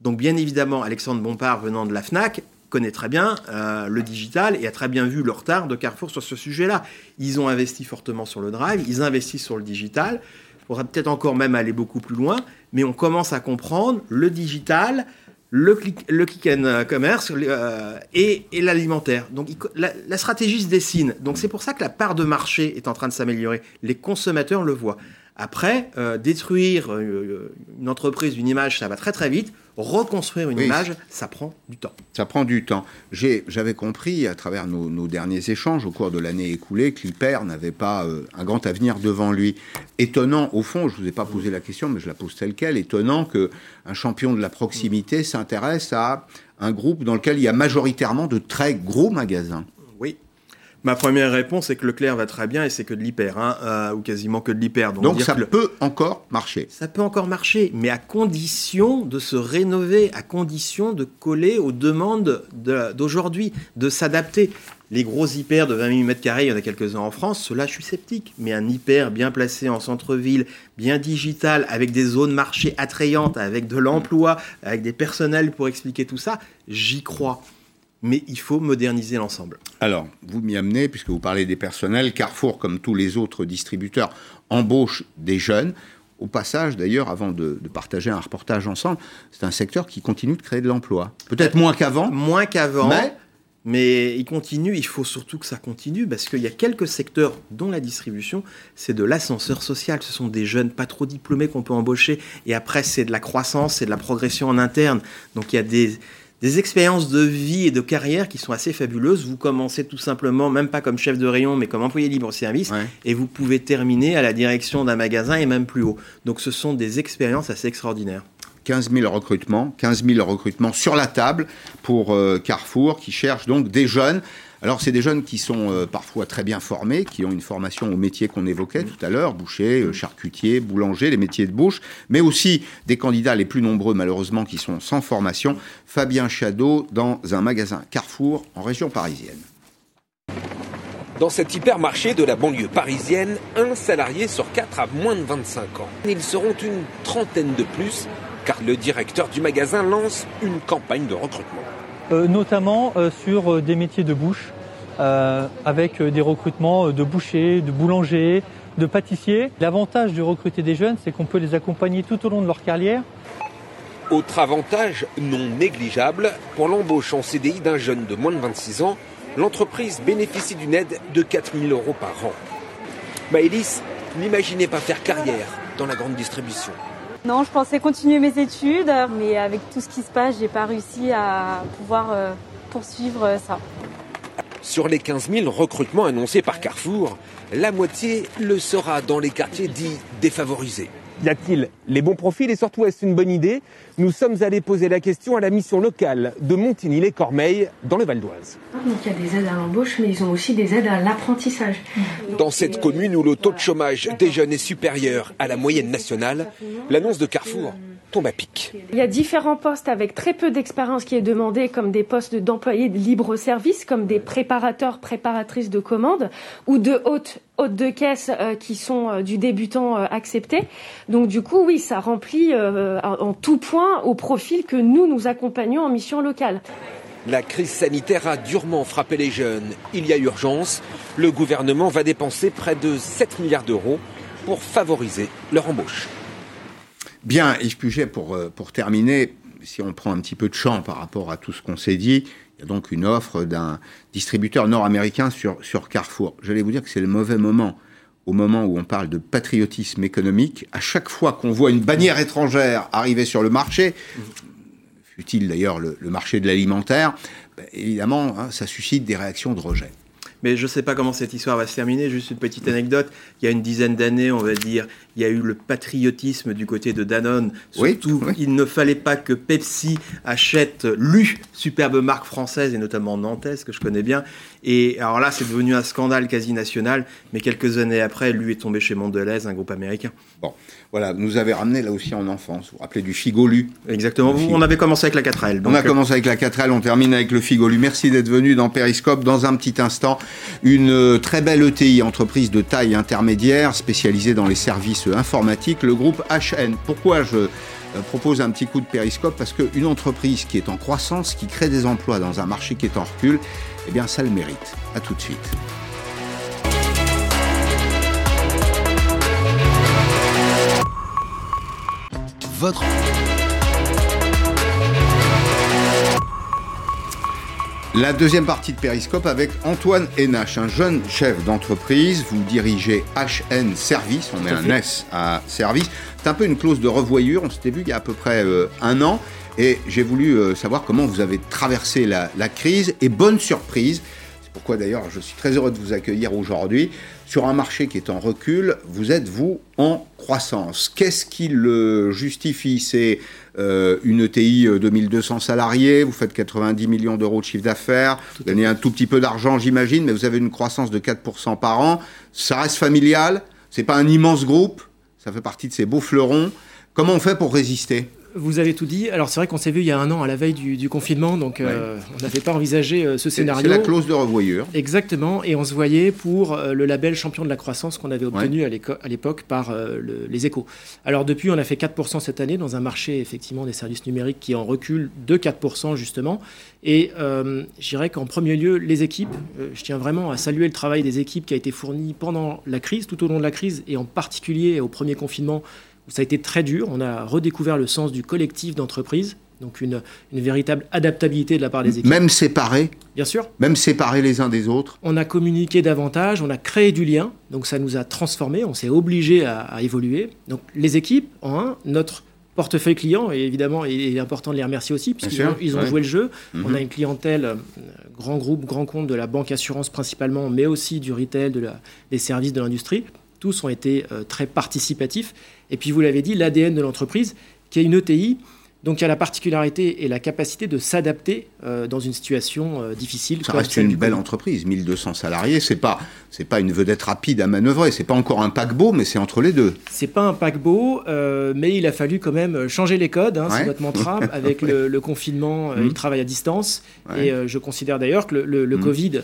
Donc bien évidemment, Alexandre Bompard venant de la FNAC, connaît très bien euh, le digital et a très bien vu le retard de Carrefour sur ce sujet-là. Ils ont investi fortement sur le drive, ils investissent sur le digital. Il faudra peut-être encore même aller beaucoup plus loin, mais on commence à comprendre le digital, le click, le click and commerce euh, et, et l'alimentaire. Donc la, la, stratégie se dessine. Donc c'est pour ça que la part de marché est en train de s'améliorer. Les consommateurs le voient. Après, euh, détruire euh, une entreprise, une image, ça va très très vite. Reconstruire une Oui. image, ça prend du temps. Ça prend du temps. J'avais compris à travers nos, nos derniers échanges au cours de l'année écoulée que l'hyper n'avait pas euh, un grand avenir devant lui. Étonnant, au fond, je ne vous ai pas posé la question, mais je la pose telle qu'elle, étonnant qu'un champion de la proximité s'intéresse à un groupe dans lequel il y a majoritairement de très gros magasins. Oui. Ma première réponse est que Leclerc va très bien et c'est que de l'hyper, hein, euh, ou quasiment que de l'hyper. Donc ça que le- peut encore marcher. Ça peut encore marcher, mais à condition de se rénover, à condition de coller aux demandes de- d'aujourd'hui, de s'adapter. Les gros hyper de 20 000 m2, il y en a quelques-uns en France, ceux-là, je suis sceptique. Mais un hyper bien placé en centre-ville, bien digital, avec des zones marché attrayantes, avec de l'emploi, avec des personnels pour expliquer tout ça, j'y crois. Mais il faut moderniser l'ensemble. Alors, vous m'y amenez, puisque vous parlez des personnels, Carrefour, comme tous les autres distributeurs, embauche des jeunes. Au passage, d'ailleurs, avant de, de partager un reportage ensemble, c'est un secteur qui continue de créer de l'emploi. Peut-être moins qu'avant, Moins qu'avant. mais Mais il continue, il faut surtout que ça continue parce qu'il y a quelques secteurs, dont la distribution, c'est de l'ascenseur social. Ce sont des jeunes pas trop diplômés qu'on peut embaucher. Et après, c'est de la croissance, c'est de la progression en interne. Donc il y a des, des expériences de vie et de carrière qui sont assez fabuleuses. Vous commencez tout simplement, même pas comme chef de rayon, mais comme employé libre-service, Ouais. et vous pouvez terminer à la direction d'un magasin et même plus haut. Donc ce sont des expériences assez extraordinaires. 15 000 recrutements, 15 000 recrutements sur la table pour euh, Carrefour, qui cherche donc des jeunes. Alors, c'est des jeunes qui sont euh, parfois très bien formés, qui ont une formation au métier qu'on évoquait tout à l'heure, boucher, euh, charcutier, boulanger, les métiers de bouche, mais aussi des candidats les plus nombreux, malheureusement, qui sont sans formation. Fabien Chadeau, dans un magasin Carrefour en région parisienne. Dans cet hypermarché de la banlieue parisienne, un salarié sur quatre a moins de 25 ans. Ils seront une trentaine de plus, car le directeur du magasin lance une campagne de recrutement. Euh, notamment euh, sur euh, des métiers de bouche, euh, avec euh, des recrutements euh, de bouchers, de boulangers, de pâtissiers. L'avantage de recruter des jeunes, c'est qu'on peut les accompagner tout au long de leur carrière. Autre avantage non négligeable, pour l'embauche en CDI d'un jeune de moins de 26 ans, l'entreprise bénéficie d'une aide de 4000 euros par an. Maëlys n'imaginait pas faire carrière dans la grande distribution. Non, je pensais continuer mes études, mais avec tout ce qui se passe, j'ai pas réussi à pouvoir poursuivre ça. Sur les 15 000 recrutements annoncés par Carrefour, la moitié le sera dans les quartiers dits défavorisés. Y a-t-il les bons profils et surtout est-ce une bonne idée? Nous sommes allés poser la question à la mission locale de Montigny-les-Cormeilles dans le Val d'Oise. Donc il y a des aides à l'embauche, mais ils ont aussi des aides à l'apprentissage. Dans cette commune où le taux de chômage des jeunes est supérieur à la moyenne nationale, l'annonce de Carrefour tombe à pic. Il y a différents postes avec très peu d'expérience qui est demandé, comme des postes d'employés de libre service, comme des préparateurs, préparatrices de commandes, ou de hôtes, hôtes de caisse euh, qui sont euh, du débutant euh, accepté. Donc du coup, oui, ça remplit euh, en tout point au profil que nous, nous accompagnons en mission locale. La crise sanitaire a durement frappé les jeunes. Il y a urgence. Le gouvernement va dépenser près de 7 milliards d'euros pour favoriser leur embauche. Bien, Yves Puget, pour, euh, pour terminer, si on prend un petit peu de champ par rapport à tout ce qu'on s'est dit, il y a donc une offre d'un distributeur nord-américain sur, sur Carrefour. J'allais vous dire que c'est le mauvais moment. Au moment où on parle de patriotisme économique, à chaque fois qu'on voit une bannière étrangère arriver sur le marché, fut-il d'ailleurs le, le marché de l'alimentaire, ben, évidemment, hein, ça suscite des réactions de rejet. Mais je ne sais pas comment cette histoire va se terminer. Juste une petite anecdote. Il y a une dizaine d'années, on va dire, il y a eu le patriotisme du côté de Danone. Oui, Surtout, oui. il ne fallait pas que Pepsi achète l'U, superbe marque française et notamment nantaise que je connais bien. Et alors là, c'est devenu un scandale quasi national. Mais quelques années après, l'U est tombé chez Mondelez, un groupe américain. Bon, voilà, nous avez ramené là aussi en enfance. Vous vous rappelez du Figolu Exactement. Vous, on avait commencé avec la 4L. On a donc, euh, commencé avec la 4L, on termine avec le Figolu. Merci d'être venu dans Periscope. Dans un petit instant, une euh, très belle ETI, entreprise de taille intermédiaire, spécialisée dans les services informatiques, le groupe HN. Pourquoi je propose un petit coup de périscope parce qu'une entreprise qui est en croissance, qui crée des emplois dans un marché qui est en recul, eh bien ça le mérite. À tout de suite. Votre La deuxième partie de Périscope avec Antoine Henache, un jeune chef d'entreprise. Vous dirigez HN Service, on met un S à service. C'est un peu une clause de revoyure, on s'était vu il y a à peu près euh, un an. Et j'ai voulu euh, savoir comment vous avez traversé la, la crise. Et bonne surprise, c'est pourquoi d'ailleurs je suis très heureux de vous accueillir aujourd'hui. Sur un marché qui est en recul, vous êtes, vous, en croissance? Qu'est-ce qui le justifie? C'est euh, une ETI de 2200 salariés, vous faites 90 millions d'euros de chiffre d'affaires, vous gagnez un tout petit peu d'argent, j'imagine, mais vous avez une croissance de 4% par an. Ça reste familial, c'est pas un immense groupe, ça fait partie de ces beaux fleurons? Comment on fait pour résister? Vous avez tout dit. Alors c'est vrai qu'on s'est vu il y a un an à la veille du, confinement, donc euh, on n'avait pas envisagé euh, ce scénario. C'est la clause de revoyure. Exactement, et on se voyait pour euh, le label champion de la croissance qu'on avait obtenu à l'époque par les échos. Alors depuis, on a fait 4% cette année dans un marché effectivement des services numériques qui en recule de 4% justement. Et je dirais qu'en premier lieu, les équipes, je tiens vraiment à saluer le travail des équipes qui a été fourni pendant la crise, tout au long de la crise, et en particulier au premier confinement ça a été très dur. On a redécouvert le sens du collectif d'entreprise, donc une, véritable adaptabilité de la part des équipes. Même séparés Bien sûr. Même séparés les uns des autres On a communiqué davantage, on a créé du lien, donc ça nous a transformés, on s'est obligé à, évoluer. Donc les équipes, en un, notre portefeuille client, et évidemment, il est important de les remercier aussi, puisqu'ils ont, ils ont joué le jeu. On a mhm. une clientèle, euh, grand groupe, grand compte de la banque assurance principalement, mais aussi du retail, de la, des services de l'industrie tous ont été euh, très participatifs. Et puis, vous l'avez dit, l'ADN de l'entreprise, qui est une ETI, donc il y a la particularité et la capacité de s'adapter euh, dans une situation euh, difficile. Ça reste une belle entreprise, 1200 salariés. C'est pas c'est pas une vedette rapide à manœuvrer. C'est pas encore un paquebot, mais c'est entre les deux. C'est pas un paquebot, mais il a fallu quand même changer les codes. Hein, C'est notre mantra avec le, confinement, le travail à distance. Et je considère d'ailleurs que le, le mmh. Covid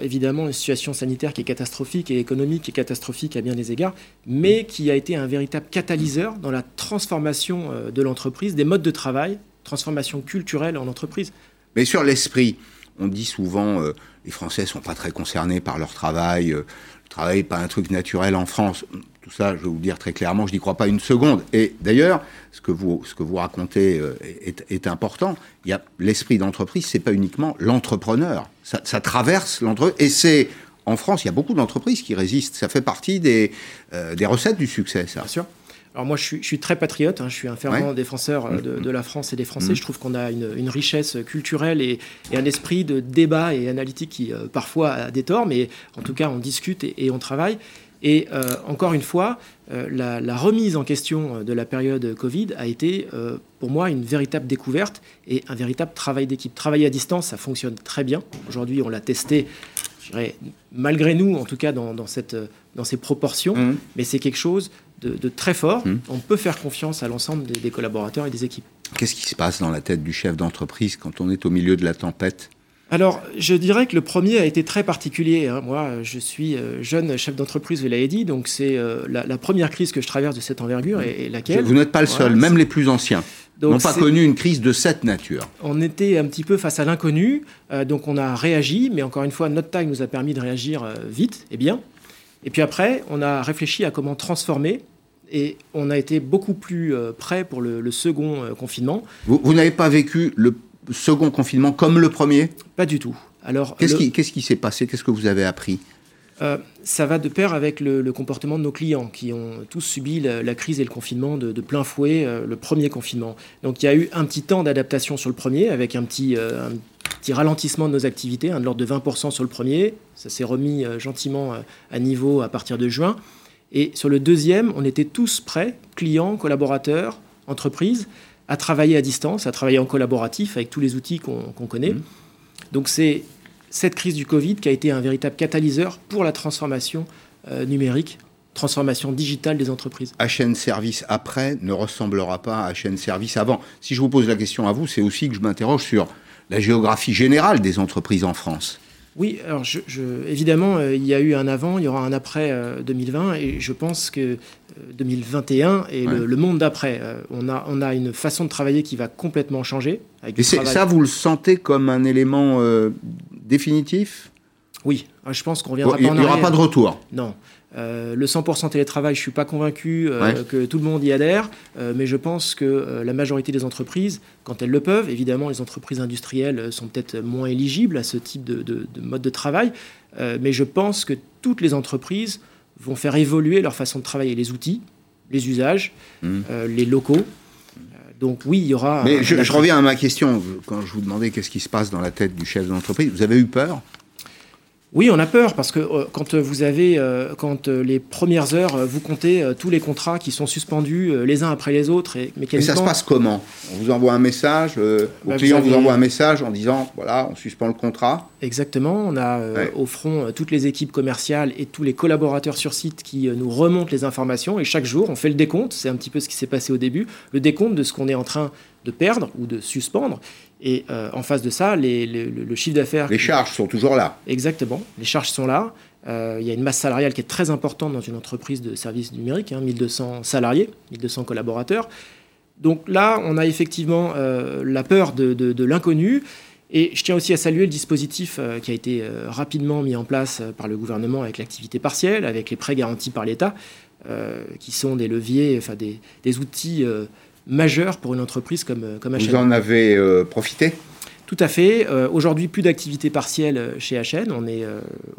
évidemment une situation sanitaire qui est catastrophique et économique qui est catastrophique à bien des égards, mais qui a été un véritable catalyseur dans la transformation euh, de l'entreprise, des modes de travail, transformation culturelle en entreprise. Mais sur l'esprit, on dit souvent euh, les Français sont pas très concernés par leur travail, le travail n'est pas un truc naturel en France tout ça, je vais vous dire très clairement, je n'y crois pas une seconde. Et d'ailleurs, ce que vous, ce que vous racontez euh, est, important. Il y a l'esprit d'entreprise, c'est pas uniquement l'entrepreneur. Ça, traverse l'entreprise. Et c'est, en France, il y a beaucoup d'entreprises qui résistent. Ça fait partie des, euh, des recettes du succès, ça. Bien sûr. Alors moi, je suis, très patriote, hein. je suis un fervent défenseur euh, mmh. de, la France et des Français. Mmh. Je trouve qu'on a une, richesse culturelle et, un esprit de débat et analytique qui parfois a des torts, mais en tout cas, on discute et on travaille. Et euh, encore une fois, euh, la, remise en question euh, de la période Covid a été pour moi une véritable découverte et un véritable travail d'équipe. Travailler à distance, ça fonctionne très bien. Aujourd'hui, on l'a testé, je dirais, malgré nous, en tout cas dans, cette, dans ces proportions, mmh. mais c'est quelque chose de, très fort. Mmh. On peut faire confiance à l'ensemble des, des collaborateurs et des équipes. Qu'est-ce qui se passe dans la tête du chef d'entreprise quand on est au milieu de la tempête? Alors, je dirais que le premier a été très particulier. Hein. Moi, je suis euh, jeune chef d'entreprise, vous l'avez dit, donc c'est euh, la, première crise que je traverse de cette envergure et, laquelle. Vous n'êtes pas le seul, même les plus anciens n'ont pas connu une crise de cette nature. On était un petit peu face à l'inconnu, euh, donc on a réagi, mais encore une fois, notre taille nous a permis de réagir vite et bien. Et puis après, on a réfléchi à comment transformer et on a été beaucoup plus prêt pour le, second confinement. vous n'avez pas vécu le second confinement comme le premier Pas du tout. Alors, qu'est-ce qui, qui s'est passé? Qu'est-ce que vous avez appris? Euh, ça va de pair avec le, comportement de nos clients qui ont tous subi la, crise et le confinement de, plein fouet, euh, le premier confinement. Donc il y a eu un petit temps d'adaptation sur le premier avec un petit, euh, petit ralentissement de nos activités, un de l'ordre de 20% sur le premier. Ça s'est remis gentiment à niveau à partir de juin. Et sur le deuxième, on était tous prêts, clients, collaborateurs, entreprises, à travailler à distance, à travailler en collaboratif avec tous les outils qu'on connaît. Mmh. Donc c'est cette crise du Covid qui a été un véritable catalyseur pour la transformation euh, numérique, transformation digitale des entreprises. HN Service après ne ressemblera pas à HN Service avant. Si je vous pose la question à vous, c'est aussi que je m'interroge sur la géographie générale des entreprises en France. Oui, alors je, évidemment, euh, il y a eu un avant, il y aura un après 2020, et je pense que 2021 et le, monde d'après, on, a, on a une façon de travailler qui va complètement changer. et ça, vous le sentez comme un élément définitif? Oui, ah, je pense qu'on reviendra Il n'y aura pas de retour. Non. Euh, le 100% télétravail, je ne suis pas convaincu euh, que tout le monde y adhère, euh, mais je pense que la majorité des entreprises, quand elles le peuvent, évidemment les entreprises industrielles sont peut-être moins éligibles à ce type de, mode de travail, mais je pense que toutes les entreprises vont faire évoluer leur façon de travailler, les outils, les usages, mmh. les locaux. Donc oui, il y aura... Mais je, je reviens à ma question, quand je vous demandais qu'est-ce qui se passe dans la tête du chef d'entreprise, vous avez eu peur? Oui, on a peur parce que euh, quand vous avez, euh, quand euh, les premières heures, vous comptez tous les contrats qui sont suspendus les uns après les autres et. Et ça se passe comment? On vous envoie un message, le bah, client vous, envoie un message en disant voilà, on suspend le contrat. Exactement. On a au front toutes les équipes commerciales et tous les collaborateurs sur site qui nous remontent les informations et chaque jour on fait le décompte. C'est un petit peu ce qui s'est passé au début, le décompte de ce qu'on est en train de perdre ou de suspendre. Et euh, en face de ça, le, chiffre d'affaires... Les charges sont toujours là. Exactement, les charges sont là. Euh, il y a une masse salariale qui est très importante dans une entreprise de services numériques, hein, 1200 salariés, 1200 collaborateurs. Donc là, on a effectivement euh, la peur de, l'inconnu. Et je tiens aussi à saluer le dispositif qui a été rapidement mis en place par le gouvernement avec l'activité partielle, avec les prêts garantis par l'État, qui sont des leviers, enfin des, des outils majeur pour une entreprise comme, euh, comme HN. Vous en avez euh, profité? Tout à fait. Euh, aujourd'hui, plus d'activité partielle chez HN. On, est,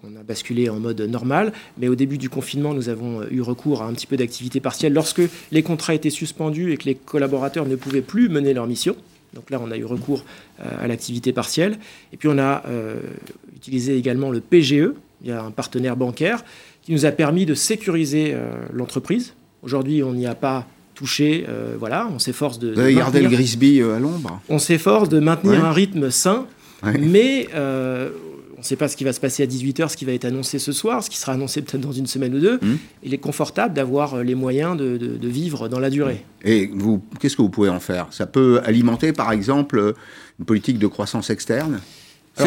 on a basculé en mode normal. Mais au début du confinement, nous avons eu recours à un petit peu d'activité partielle lorsque les contrats étaient suspendus et que les collaborateurs ne pouvaient plus mener leur mission. Donc là, on a eu recours à l'activité partielle. Et puis, on a utilisé également le PGE. Il y a un partenaire bancaire qui nous a permis de sécuriser l'entreprise. Aujourd'hui, on n'y a pas touché. Euh, voilà, on s'efforce de. Gardé le Grisby euh, à l'ombre On s'efforce de maintenir un rythme sain, mais euh, on ne sait pas ce qui va se passer à 18h, ce qui va être annoncé ce soir, ce qui sera annoncé peut-être dans une semaine ou deux. Hum. Il est confortable d'avoir les moyens de, vivre dans la durée. Et vous, qu'est-ce que vous pouvez en faire? Ça peut alimenter, par exemple, une politique de croissance externe?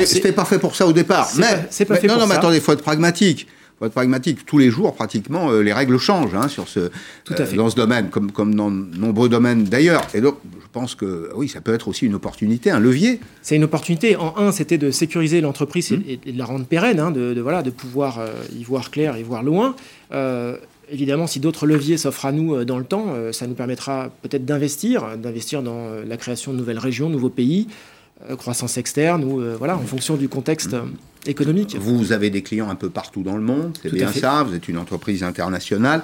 C'était pas fait pour ça au départ. mais, c'est pas, fait non, non, mais attendez, il faut être pragmatique faut être pragmatique. Tous les jours, pratiquement, euh, les règles changent hein, sur ce, euh, dans ce domaine, comme, comme dans de nombreux domaines d'ailleurs. Et donc, je pense que oui, ça peut être aussi une opportunité, un levier. C'est une opportunité. En un, c'était de sécuriser l'entreprise et, mmh. de la rendre pérenne, hein, de, voilà, de pouvoir euh, y voir clair et voir loin. Évidemment, si d'autres leviers s'offrent à nous dans le temps, ça nous permettra peut-être d'investir, d'investir dans la création de nouvelles régions, nouveaux pays, croissance externe, ou voilà, en fonction du contexte. Mmh économique. Vous avez des clients un peu partout dans le monde, c'est bien ça, vous êtes une entreprise internationale.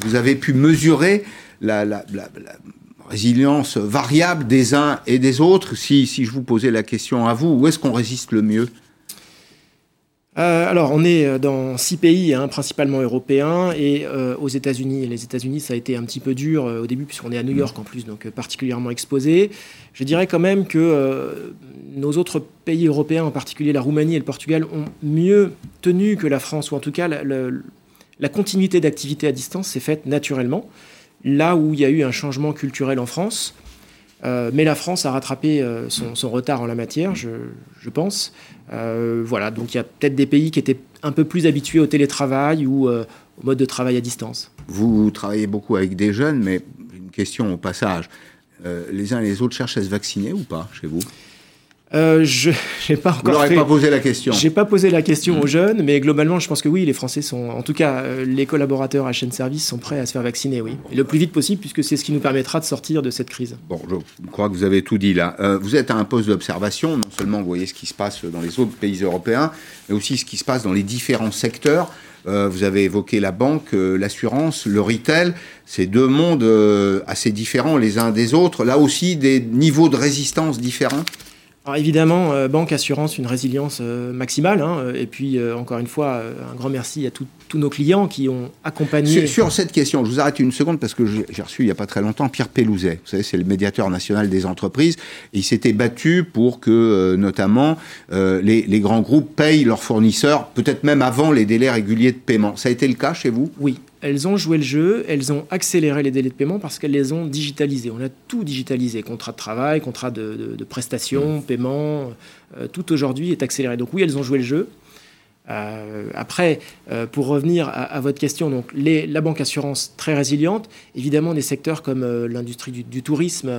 Vous avez pu mesurer la, résilience variable des uns et des autres. Si, si je vous posais la question à vous, où est-ce qu'on résiste le mieux? Euh, alors, on est euh, dans six pays, hein, principalement européens, et euh, aux États-Unis. Les États-Unis, ça a été un petit peu dur au début, puisqu'on est à New York en plus, donc particulièrement exposé. Je dirais quand même que nos autres pays européens, en particulier la Roumanie et le Portugal, ont mieux tenu que la France, ou en tout cas, la continuité d'activité à distance s'est faite naturellement. Là où il y a eu un changement culturel en France, euh, mais la France a rattrapé euh, son, retard en la matière, je, pense. Euh, voilà, donc il y a peut-être des pays qui étaient un peu plus habitués au télétravail ou au mode de travail à distance. Vous travaillez beaucoup avec des jeunes, mais une question au passage. les uns et les autres cherchent à se vacciner ou pas chez vous? Euh, je n'ai pas encore. Vous pas posé la question. J'ai pas posé la question aux jeunes, mais globalement, je pense que oui, les Français sont, en tout cas, euh, les collaborateurs à chaîne service sont prêts à se faire vacciner, oui, et le plus vite possible, puisque c'est ce qui nous permettra de sortir de cette crise. Bon, je crois que vous avez tout dit là. Euh, vous êtes à un poste d'observation, non seulement vous voyez ce qui se passe dans les autres pays européens, mais aussi ce qui se passe dans les différents secteurs. vous avez évoqué la banque, l'assurance, le retail. C'est deux mondes assez différents les uns des autres. Là aussi, des niveaux de résistance différents? Alors évidemment, euh, banque, assurance, une résilience euh, maximale. Hein, et puis, euh, encore une fois, un grand merci à tous nos clients qui ont accompagné. Sur, cette question, je vous arrête une seconde parce que j'ai reçu il n'y a pas très longtemps Pierre Pellouzet. Vous savez, c'est le médiateur national des entreprises. Et il s'était battu pour que, notamment, les, les, grands groupes payent leurs fournisseurs, peut-être même avant les délais réguliers de paiement. Ça a été le cas chez vous? Oui elles ont joué le jeu, elles ont accéléré les délais de paiement parce qu'elles les ont digitalisés. On a tout digitalisé, contrat de travail, contrat de, de, prestation, mmh. paiement, euh, tout aujourd'hui est accéléré. Donc oui, elles ont joué le jeu. Euh, après, euh, pour revenir à, votre question, donc les, la banque assurance très résiliente, évidemment des secteurs comme euh, l'industrie du, tourisme,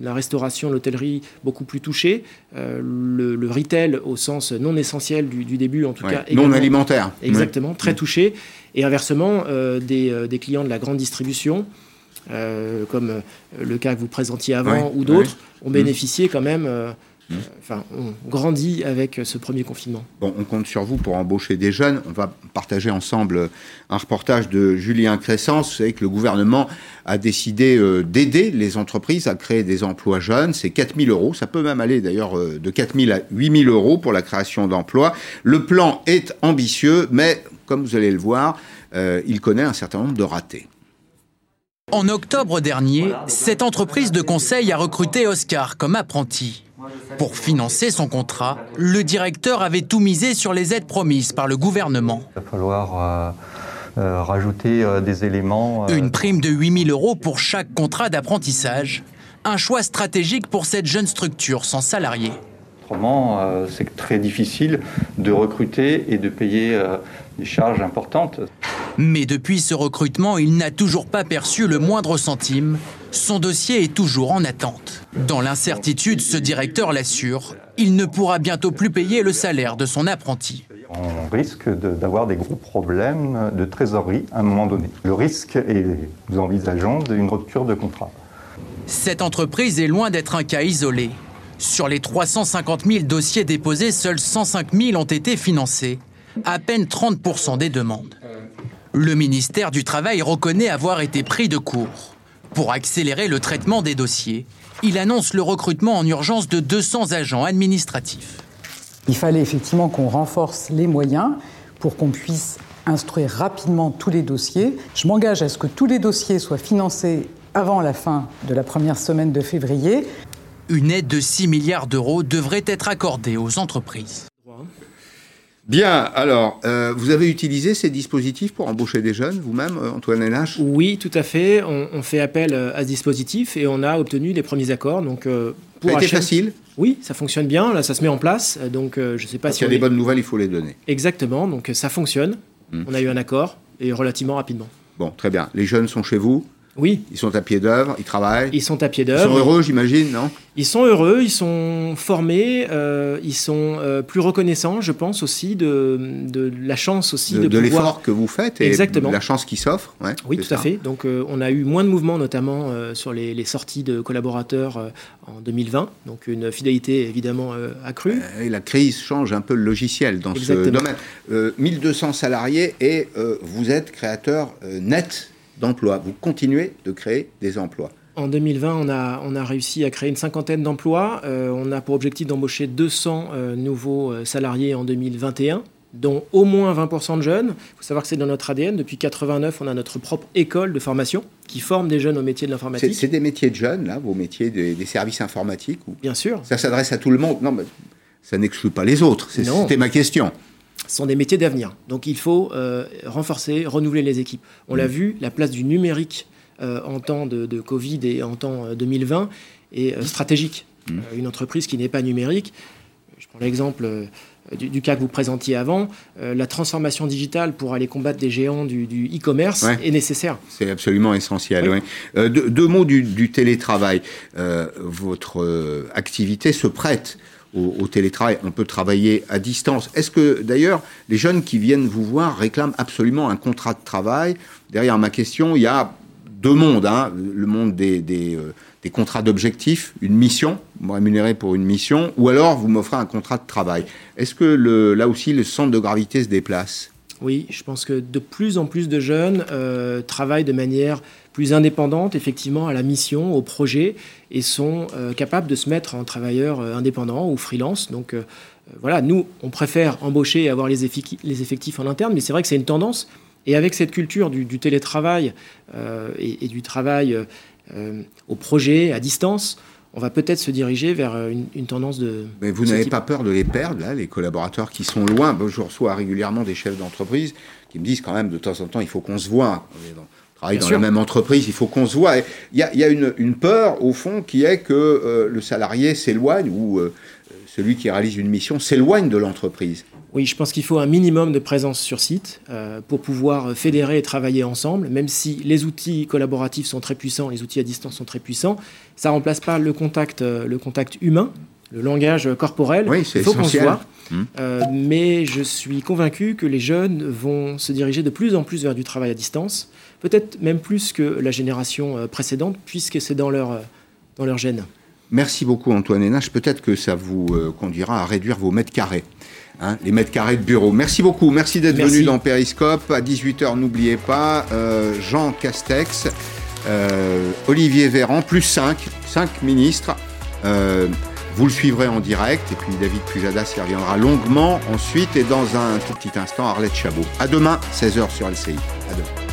la restauration, l'hôtellerie beaucoup plus touchés, le, retail au sens non essentiel du, début en tout cas. Non alimentaire. Exactement, très touché. Et inversement, des, des, clients de la grande distribution. comme le cas que vous présentiez avant ou d'autres, ont bénéficié quand même. Enfin, on grandit avec ce premier confinement. Bon, on compte sur vous pour embaucher des jeunes. On va partager ensemble un reportage de Julien Cressence. Vous savez que le gouvernement a décidé euh, d'aider les entreprises à créer des emplois jeunes. C'est 4 000 euros. Ça peut même aller d'ailleurs euh, de 4 000 à 8 000 euros pour la création d'emplois. Le plan est ambitieux, mais comme vous allez le voir, euh, il connaît un certain nombre de ratés. En octobre dernier, cette entreprise de conseil a recruté Oscar comme apprenti. Pour financer son contrat, le directeur avait tout misé sur les aides promises par le gouvernement. Il va falloir euh, euh, rajouter euh, des éléments. Une prime de 8000 euros pour chaque contrat d'apprentissage. Un choix stratégique pour cette jeune structure sans salariés. Autrement, c'est très difficile de recruter et de payer des charges importantes. Mais depuis ce recrutement, il n'a toujours pas perçu le moindre centime son dossier est toujours en attente. Dans l'incertitude, ce directeur l'assure, il ne pourra bientôt plus payer le salaire de son apprenti. On risque d'avoir des gros problèmes de trésorerie à un moment donné. Le risque est, nous envisageons, une rupture de contrat. Cette entreprise est loin d'être un cas isolé. Sur les 350 000 dossiers déposés, seuls 105 000 ont été financés, à peine 30% des demandes. Le ministère du Travail reconnaît avoir été pris de court. Pour accélérer le traitement des dossiers, il annonce le recrutement en urgence de 200 agents administratifs. Il fallait effectivement qu'on renforce les moyens pour qu'on puisse instruire rapidement tous les dossiers. Je m'engage à ce que tous les dossiers soient financés avant la fin de la première semaine de février. Une aide de 6 milliards d'euros devrait être accordée aux entreprises. Bien, alors, euh, vous avez utilisé ces dispositifs pour embaucher des jeunes, vous-même, euh, Antoine Hénache Oui, tout à fait. On, fait appel euh, à ce dispositif et on a obtenu les premiers accords. Donc, pour ça a été facile? Oui, ça fonctionne bien. Là, ça se met en place. Donc, je ne sais pas si. S'il y a des bonnes nouvelles, il faut les donner. Exactement. Donc, ça fonctionne. Hmm. On a eu un accord et relativement rapidement. Bon, très bien. Les jeunes sont chez vous oui. Ils sont à pied d'œuvre, ils travaillent. Ils sont à pied d'œuvre. Ils sont heureux, j'imagine, non? Ils sont heureux, ils sont formés, euh, ils sont euh, plus reconnaissants, je pense aussi de, de la chance aussi de, de, de l'effort que vous faites et Exactement. de la chance qui s'offre. Ouais, oui, tout à fait. Donc euh, on a eu moins de mouvements, notamment sur les, les, sorties de collaborateurs en 2020. Donc une fidélité évidemment accrue. et la crise change un peu le logiciel dans ce domaine. 1200 salariés et vous êtes créateur net d'emplois. Vous continuez de créer des emplois. En 2020, on a, on a réussi à créer une cinquantaine d'emplois. Euh, on a pour objectif d'embaucher 200 euh, nouveaux euh, salariés en 2021 dont au moins 20% de jeunes. Il faut savoir que c'est dans notre ADN. Depuis 89, on a notre propre école de formation qui forme des jeunes au métier de l'informatique. C'est des métiers de jeunes, là, vos métiers des, services informatiques ou... Bien sûr. Ça s'adresse à tout le monde. Non, mais ça n'exclut pas les autres. C'était ma question sont des métiers d'avenir. Donc il faut euh, renforcer, renouveler les équipes. On l'a mm. vu, la place du numérique euh, en temps de, Covid et en temps 2020 euh, est stratégique. Mm. une entreprise qui n'est pas numérique, je prends l'exemple du, cas que vous présentiez avant, la transformation digitale pour aller combattre des géants du e-commerce est nécessaire. C'est absolument essentiel. deux, mots du, du télétravail. votre activité se prête au, télétravail, on peut travailler à distance. Est-ce que d'ailleurs les jeunes qui viennent vous voir réclament absolument un contrat de travail? Derrière ma question, il y a deux mondes, hein. le monde des, euh, des, contrats d'objectifs, une mission, vous rémunérez pour une mission, ou alors vous m'offrez un contrat de travail. Est-ce que le, là aussi le centre de gravité se déplace? Oui, je pense que de plus en plus de jeunes euh, travaillent de manière plus indépendante, effectivement, à la mission, au projet, et sont euh, capables de se mettre en travailleur euh, indépendant ou freelance. Donc voilà, nous, on préfère embaucher et avoir les, effectifs en interne, mais c'est vrai que c'est une tendance. Et avec cette culture du, télétravail et, du travail au projet, à distance, on va peut-être se diriger vers euh, une, tendance de. Mais vous n'avez pas peur de les perdre, là, les collaborateurs qui sont loin Je reçois régulièrement des chefs d'entreprise qui me disent quand même de temps en temps, il faut qu'on se voit. On travaille dans la même entreprise, il faut qu'on se voit. Il y a, une, peur, au fond, qui est que euh, le salarié s'éloigne ou euh, celui qui réalise une mission s'éloigne de l'entreprise. Oui, je pense qu'il faut un minimum de présence sur site euh, pour pouvoir fédérer et travailler ensemble, même si les outils collaboratifs sont très puissants, les outils à distance sont très puissants, ça ne remplace pas le contact, euh, le contact humain, le langage corporel. Oui, c'est Il faut qu'on voit. Hmm. Euh, mais je suis convaincu que les jeunes vont se diriger de plus en plus vers du travail à distance, peut-être même plus que la génération euh, précédente, puisque c'est dans leur, euh, dans leur gène. Merci beaucoup Antoine Hénache. Peut-être que ça vous euh, conduira à réduire vos mètres carrés. Hein, les mètres carrés de bureau. Merci beaucoup. Merci d'être venu dans Périscope. À 18h, n'oubliez pas, euh, Jean Castex, euh, Olivier Véran, plus 5, 5 ministres. Euh, vous le suivrez en direct. Et puis David Pujadas y reviendra longuement ensuite. Et dans un tout petit instant, Arlette Chabot. À demain, 16h sur LCI. À demain.